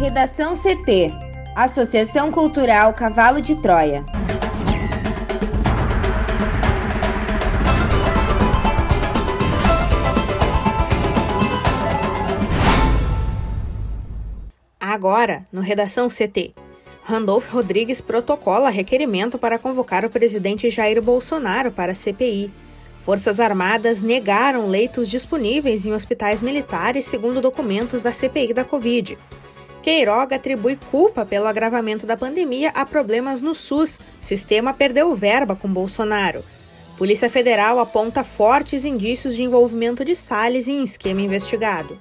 Redação CT Associação Cultural Cavalo de Troia. Agora, no Redação CT. Randolph Rodrigues protocola requerimento para convocar o presidente Jair Bolsonaro para a CPI. Forças Armadas negaram leitos disponíveis em hospitais militares, segundo documentos da CPI da Covid. Queiroga atribui culpa pelo agravamento da pandemia a problemas no SUS. Sistema perdeu verba com Bolsonaro. Polícia Federal aponta fortes indícios de envolvimento de Salles em esquema investigado.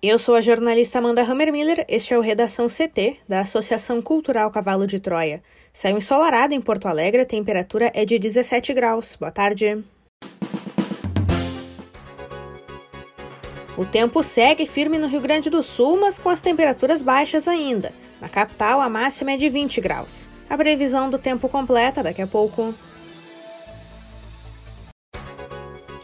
Eu sou a jornalista Amanda Hammermiller, este é o Redação CT, da Associação Cultural Cavalo de Troia. Saiu ensolarado em Porto Alegre, a temperatura é de 17 graus. Boa tarde. O tempo segue firme no Rio Grande do Sul, mas com as temperaturas baixas ainda. Na capital, a máxima é de 20 graus. A previsão do tempo completa daqui a pouco.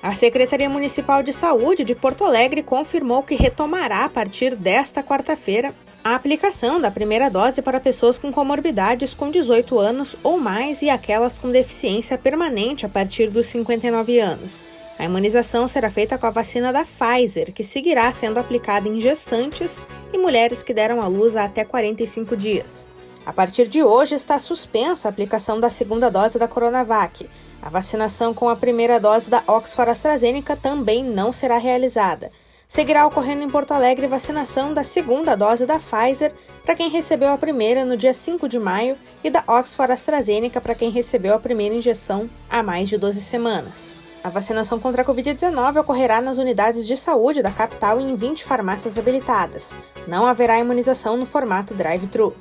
A Secretaria Municipal de Saúde de Porto Alegre confirmou que retomará a partir desta quarta-feira a aplicação da primeira dose para pessoas com comorbidades com 18 anos ou mais e aquelas com deficiência permanente a partir dos 59 anos. A imunização será feita com a vacina da Pfizer, que seguirá sendo aplicada em gestantes e mulheres que deram à luz há até 45 dias. A partir de hoje está suspensa a aplicação da segunda dose da Coronavac. A vacinação com a primeira dose da Oxford AstraZeneca também não será realizada. Seguirá ocorrendo em Porto Alegre vacinação da segunda dose da Pfizer para quem recebeu a primeira no dia 5 de maio e da Oxford AstraZeneca para quem recebeu a primeira injeção há mais de 12 semanas. A vacinação contra a Covid-19 ocorrerá nas unidades de saúde da capital e em 20 farmácias habilitadas. Não haverá imunização no formato drive-thru.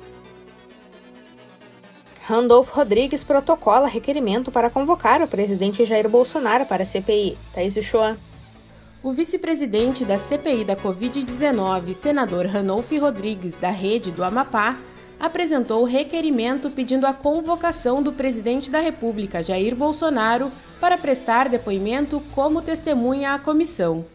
Randolph Rodrigues protocola requerimento para convocar o presidente Jair Bolsonaro para a CPI. Thaís Uchoa. O vice-presidente da CPI da Covid-19, senador Ranolfo Rodrigues, da Rede do Amapá, apresentou requerimento pedindo a convocação do presidente da República, Jair Bolsonaro, para prestar depoimento como testemunha à comissão.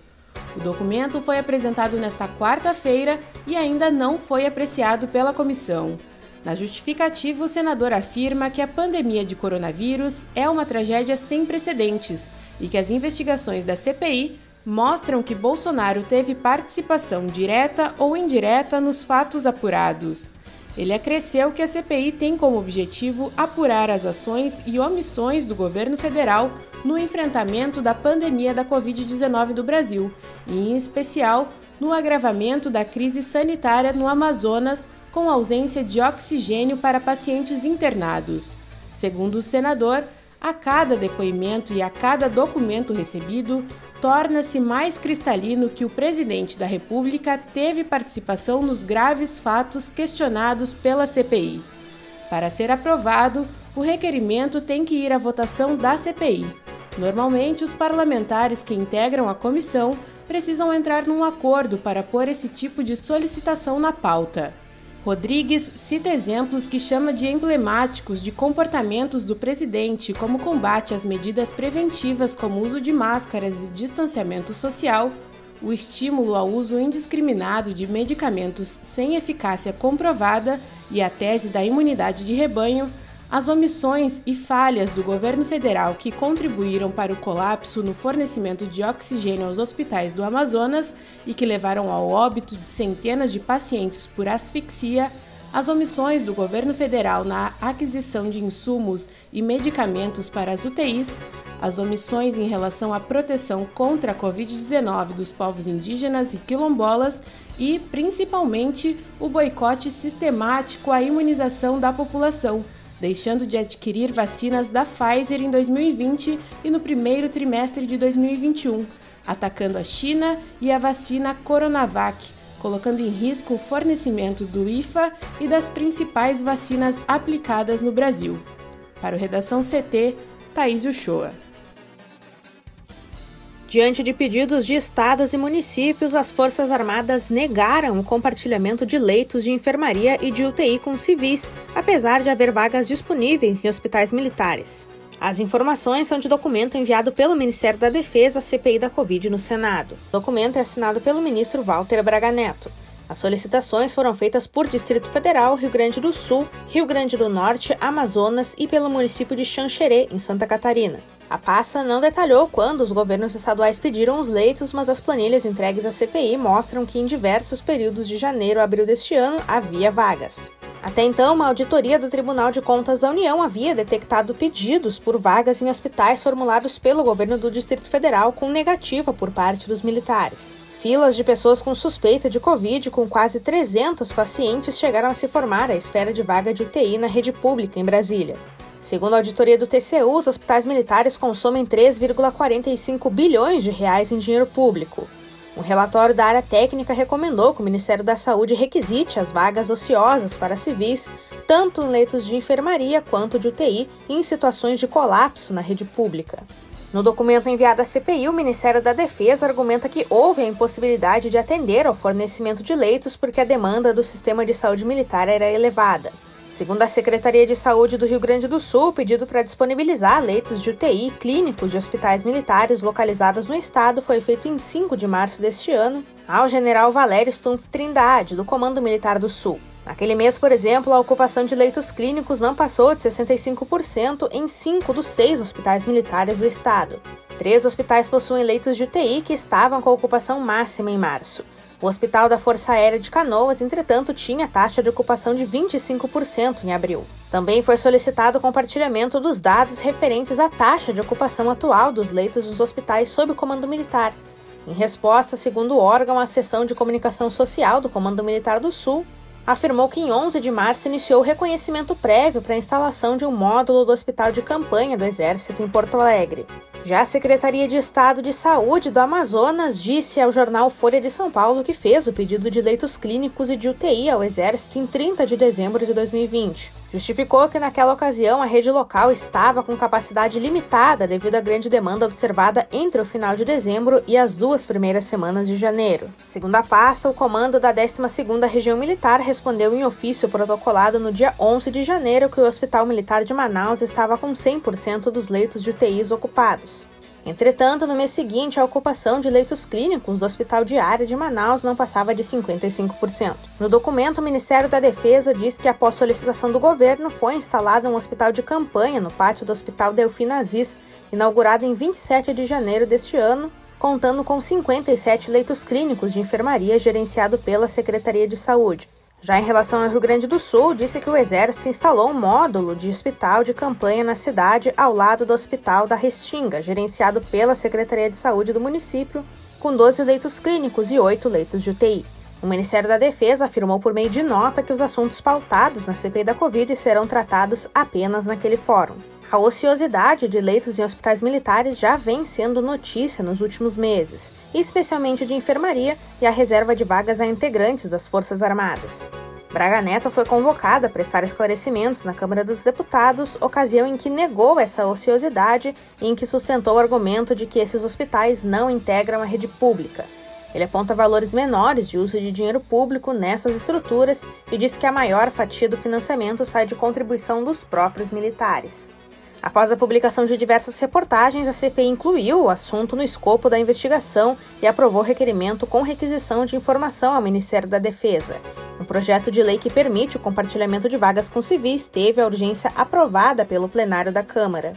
O documento foi apresentado nesta quarta-feira e ainda não foi apreciado pela comissão. Na justificativa, o senador afirma que a pandemia de coronavírus é uma tragédia sem precedentes e que as investigações da CPI mostram que Bolsonaro teve participação direta ou indireta nos fatos apurados. Ele acresceu que a CPI tem como objetivo apurar as ações e omissões do governo federal no enfrentamento da pandemia da Covid-19 do Brasil, e em especial no agravamento da crise sanitária no Amazonas com ausência de oxigênio para pacientes internados. Segundo o senador, a cada depoimento e a cada documento recebido, torna-se mais cristalino que o presidente da República teve participação nos graves fatos questionados pela CPI. Para ser aprovado, o requerimento tem que ir à votação da CPI. Normalmente, os parlamentares que integram a comissão precisam entrar num acordo para pôr esse tipo de solicitação na pauta. Rodrigues cita exemplos que chama de emblemáticos de comportamentos do presidente, como combate às medidas preventivas como uso de máscaras e distanciamento social, o estímulo ao uso indiscriminado de medicamentos sem eficácia comprovada e a tese da imunidade de rebanho, as omissões e falhas do governo federal que contribuíram para o colapso no fornecimento de oxigênio aos hospitais do Amazonas e que levaram ao óbito de centenas de pacientes por asfixia, as omissões do governo federal na aquisição de insumos e medicamentos para as UTIs, as omissões em relação à proteção contra a Covid-19 dos povos indígenas e quilombolas e, principalmente, o boicote sistemático à imunização da população deixando de adquirir vacinas da Pfizer em 2020 e no primeiro trimestre de 2021, atacando a China e a vacina Coronavac, colocando em risco o fornecimento do IFA e das principais vacinas aplicadas no Brasil. Para o Redação CT, Thaís Uchoa. Diante de pedidos de estados e municípios, as Forças Armadas negaram o compartilhamento de leitos de enfermaria e de UTI com civis, apesar de haver vagas disponíveis em hospitais militares. As informações são de documento enviado pelo Ministério da Defesa à CPI da Covid no Senado. O documento é assinado pelo ministro Walter Braga Neto. As solicitações foram feitas por Distrito Federal, Rio Grande do Sul, Rio Grande do Norte, Amazonas e pelo município de Xanxerê, em Santa Catarina. A pasta não detalhou quando os governos estaduais pediram os leitos, mas as planilhas entregues à CPI mostram que em diversos períodos de janeiro a abril deste ano havia vagas. Até então, uma auditoria do Tribunal de Contas da União havia detectado pedidos por vagas em hospitais formulados pelo governo do Distrito Federal com negativa por parte dos militares. Filas de pessoas com suspeita de Covid, com quase 300 pacientes, chegaram a se formar à espera de vaga de UTI na rede pública em Brasília. Segundo a auditoria do TCU, os hospitais militares consomem 3,45 bilhões de reais em dinheiro público. Um relatório da área técnica recomendou que o Ministério da Saúde requisite as vagas ociosas para civis, tanto em leitos de enfermaria quanto de UTI, em situações de colapso na rede pública. No documento enviado à CPI, o Ministério da Defesa argumenta que houve a impossibilidade de atender ao fornecimento de leitos porque a demanda do sistema de saúde militar era elevada. Segundo a Secretaria de Saúde do Rio Grande do Sul, o pedido para disponibilizar leitos de UTI clínicos de hospitais militares localizados no estado foi feito em 5 de março deste ano ao general Valério Stumpf Trindade, do Comando Militar do Sul. Naquele mês, por exemplo, a ocupação de leitos clínicos não passou de 65% em cinco dos seis hospitais militares do estado. Três hospitais possuem leitos de UTI que estavam com a ocupação máxima em março. O Hospital da Força Aérea de Canoas, entretanto, tinha taxa de ocupação de 25% em abril. Também foi solicitado o compartilhamento dos dados referentes à taxa de ocupação atual dos leitos dos hospitais sob comando militar. Em resposta, segundo o órgão, a seção de comunicação social do Comando Militar do Sul afirmou que em 11 de março iniciou o reconhecimento prévio para a instalação de um módulo do Hospital de Campanha do Exército em Porto Alegre. Já a Secretaria de Estado de Saúde do Amazonas disse ao jornal Folha de São Paulo que fez o pedido de leitos clínicos e de UTI ao Exército em 30 de dezembro de 2020. Justificou que naquela ocasião a rede local estava com capacidade limitada devido à grande demanda observada entre o final de dezembro e as duas primeiras semanas de janeiro. Segundo a pasta, o comando da 12ª Região Militar respondeu em ofício protocolado no dia 11 de janeiro que o Hospital Militar de Manaus estava com 100% dos leitos de UTIs ocupados. Entretanto, no mês seguinte, a ocupação de leitos clínicos do Hospital Diário de Manaus não passava de 55%. No documento, o Ministério da Defesa diz que, após solicitação do governo, foi instalado um hospital de campanha no pátio do Hospital Delfim Aziz, inaugurado em 27 de janeiro deste ano, contando com 57 leitos clínicos de enfermaria gerenciado pela Secretaria de Saúde. Já em relação ao Rio Grande do Sul, disse que o Exército instalou um módulo de hospital de campanha na cidade ao lado do Hospital da Restinga, gerenciado pela Secretaria de Saúde do município, com 12 leitos clínicos e 8 leitos de UTI. O Ministério da Defesa afirmou por meio de nota que os assuntos pautados na CPI da Covid serão tratados apenas naquele fórum. A ociosidade de leitos em hospitais militares já vem sendo notícia nos últimos meses, especialmente de enfermaria e a reserva de vagas a integrantes das Forças Armadas. Braga Neto foi convocada a prestar esclarecimentos na Câmara dos Deputados, ocasião em que negou essa ociosidade e em que sustentou o argumento de que esses hospitais não integram a rede pública. Ele aponta valores menores de uso de dinheiro público nessas estruturas e diz que a maior fatia do financiamento sai de contribuição dos próprios militares. Após a publicação de diversas reportagens, a CPI incluiu o assunto no escopo da investigação e aprovou requerimento com requisição de informação ao Ministério da Defesa. Um projeto de lei que permite o compartilhamento de vagas com civis teve a urgência aprovada pelo plenário da Câmara.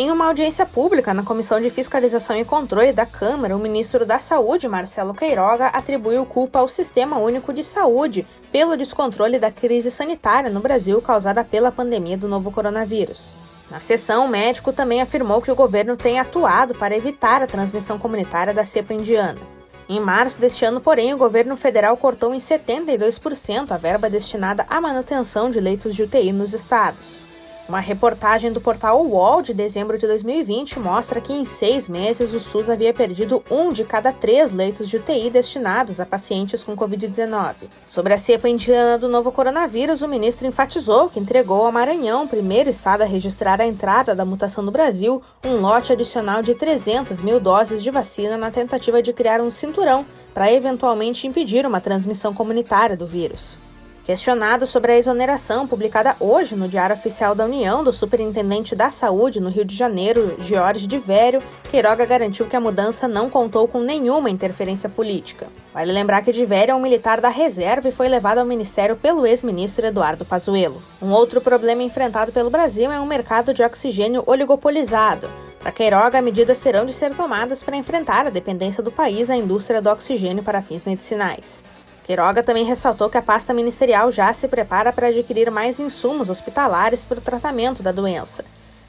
Em uma audiência pública na Comissão de Fiscalização e Controle da Câmara, o ministro da Saúde, Marcelo Queiroga, atribuiu culpa ao Sistema Único de Saúde pelo descontrole da crise sanitária no Brasil causada pela pandemia do novo coronavírus. Na sessão, o médico também afirmou que o governo tem atuado para evitar a transmissão comunitária da cepa indiana. Em março deste ano, porém, o governo federal cortou em 72% a verba destinada à manutenção de leitos de UTI nos estados. Uma reportagem do portal UOL de dezembro de 2020 mostra que em seis meses o SUS havia perdido um de cada três leitos de UTI destinados a pacientes com Covid-19. Sobre a cepa indiana do novo coronavírus, o ministro enfatizou que entregou ao Maranhão, primeiro estado a registrar a entrada da mutação no Brasil, um lote adicional de 300 mil doses de vacina na tentativa de criar um cinturão para eventualmente impedir uma transmissão comunitária do vírus. Questionado sobre a exoneração publicada hoje no Diário Oficial da União do Superintendente da Saúde no Rio de Janeiro, Jorge de Vério, Queiroga garantiu que a mudança não contou com nenhuma interferência política. Vale lembrar que de Vério é um militar da reserva e foi levado ao ministério pelo ex-ministro Eduardo Pazuello. Um outro problema enfrentado pelo Brasil é um mercado de oxigênio oligopolizado. Para Queiroga, medidas terão de ser tomadas para enfrentar a dependência do país à indústria do oxigênio para fins medicinais. Queiroga também ressaltou que a pasta ministerial já se prepara para adquirir mais insumos hospitalares para o tratamento da doença.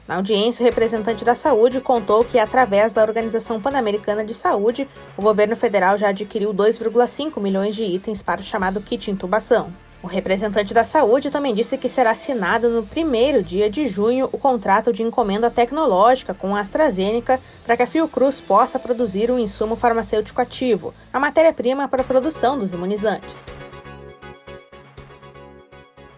Na audiência, o representante da saúde contou que, através da Organização Pan-Americana de Saúde, o governo federal já adquiriu 2,5 milhões de itens para o chamado kit intubação. O representante da saúde também disse que será assinado no primeiro dia de junho o contrato de encomenda tecnológica com a AstraZeneca para que a Fiocruz possa produzir um insumo farmacêutico ativo, a matéria-prima para a produção dos imunizantes.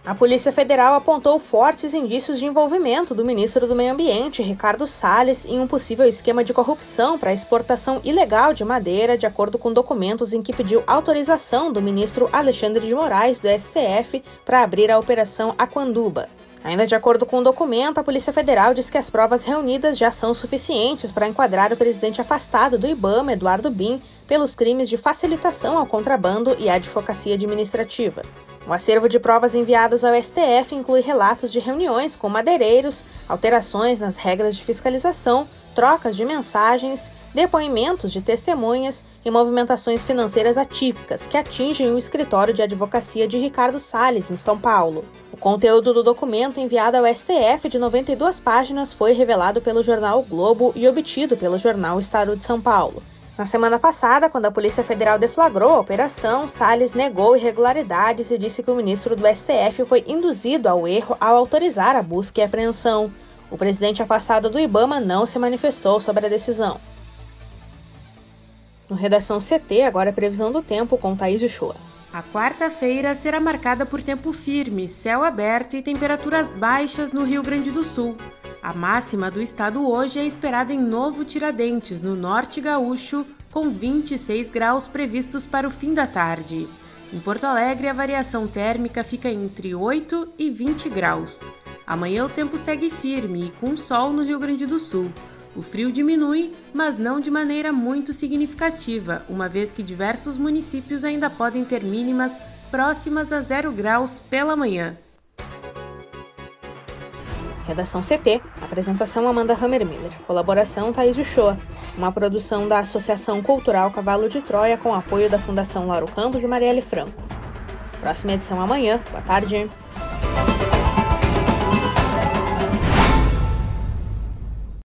A Polícia Federal apontou fortes indícios de envolvimento do ministro do Meio Ambiente, Ricardo Salles, em um possível esquema de corrupção para a exportação ilegal de madeira, de acordo com documentos em que pediu autorização do ministro Alexandre de Moraes, do STF, para abrir a Operação Aquanduba. Ainda de acordo com o documento, a Polícia Federal diz que as provas reunidas já são suficientes para enquadrar o presidente afastado do IBAMA, Eduardo Bin, pelos crimes de facilitação ao contrabando e advocacia administrativa. O acervo de provas enviados ao STF inclui relatos de reuniões com madeireiros, alterações nas regras de fiscalização, trocas de mensagens, depoimentos de testemunhas e movimentações financeiras atípicas que atingem o escritório de advocacia de Ricardo Salles, em São Paulo. O conteúdo do documento enviado ao STF de 92 páginas foi revelado pelo jornal o Globo e obtido pelo jornal Estado de São Paulo. Na semana passada, quando a Polícia Federal deflagrou a operação, Salles negou irregularidades e disse que o ministro do STF foi induzido ao erro ao autorizar a busca e apreensão. O presidente afastado do Ibama não se manifestou sobre a decisão. No Redação CT, agora é previsão do tempo com Thaís Uchoa. A quarta-feira será marcada por tempo firme, céu aberto e temperaturas baixas no Rio Grande do Sul. A máxima do estado hoje é esperada em Novo Tiradentes, no norte gaúcho, com 26 graus previstos para o fim da tarde. Em Porto Alegre, a variação térmica fica entre 8 e 20 graus. Amanhã o tempo segue firme e com sol no Rio Grande do Sul. O frio diminui, mas não de maneira muito significativa, uma vez que diversos municípios ainda podem ter mínimas próximas a zero graus pela manhã. Redação CT. Apresentação Amanda Hammermiller. Colaboração Thaís Uchoa. Uma produção da Associação Cultural Cavalo de Troia com apoio da Fundação Lauro Campos e Marielle Franco. Próxima edição amanhã. Boa tarde.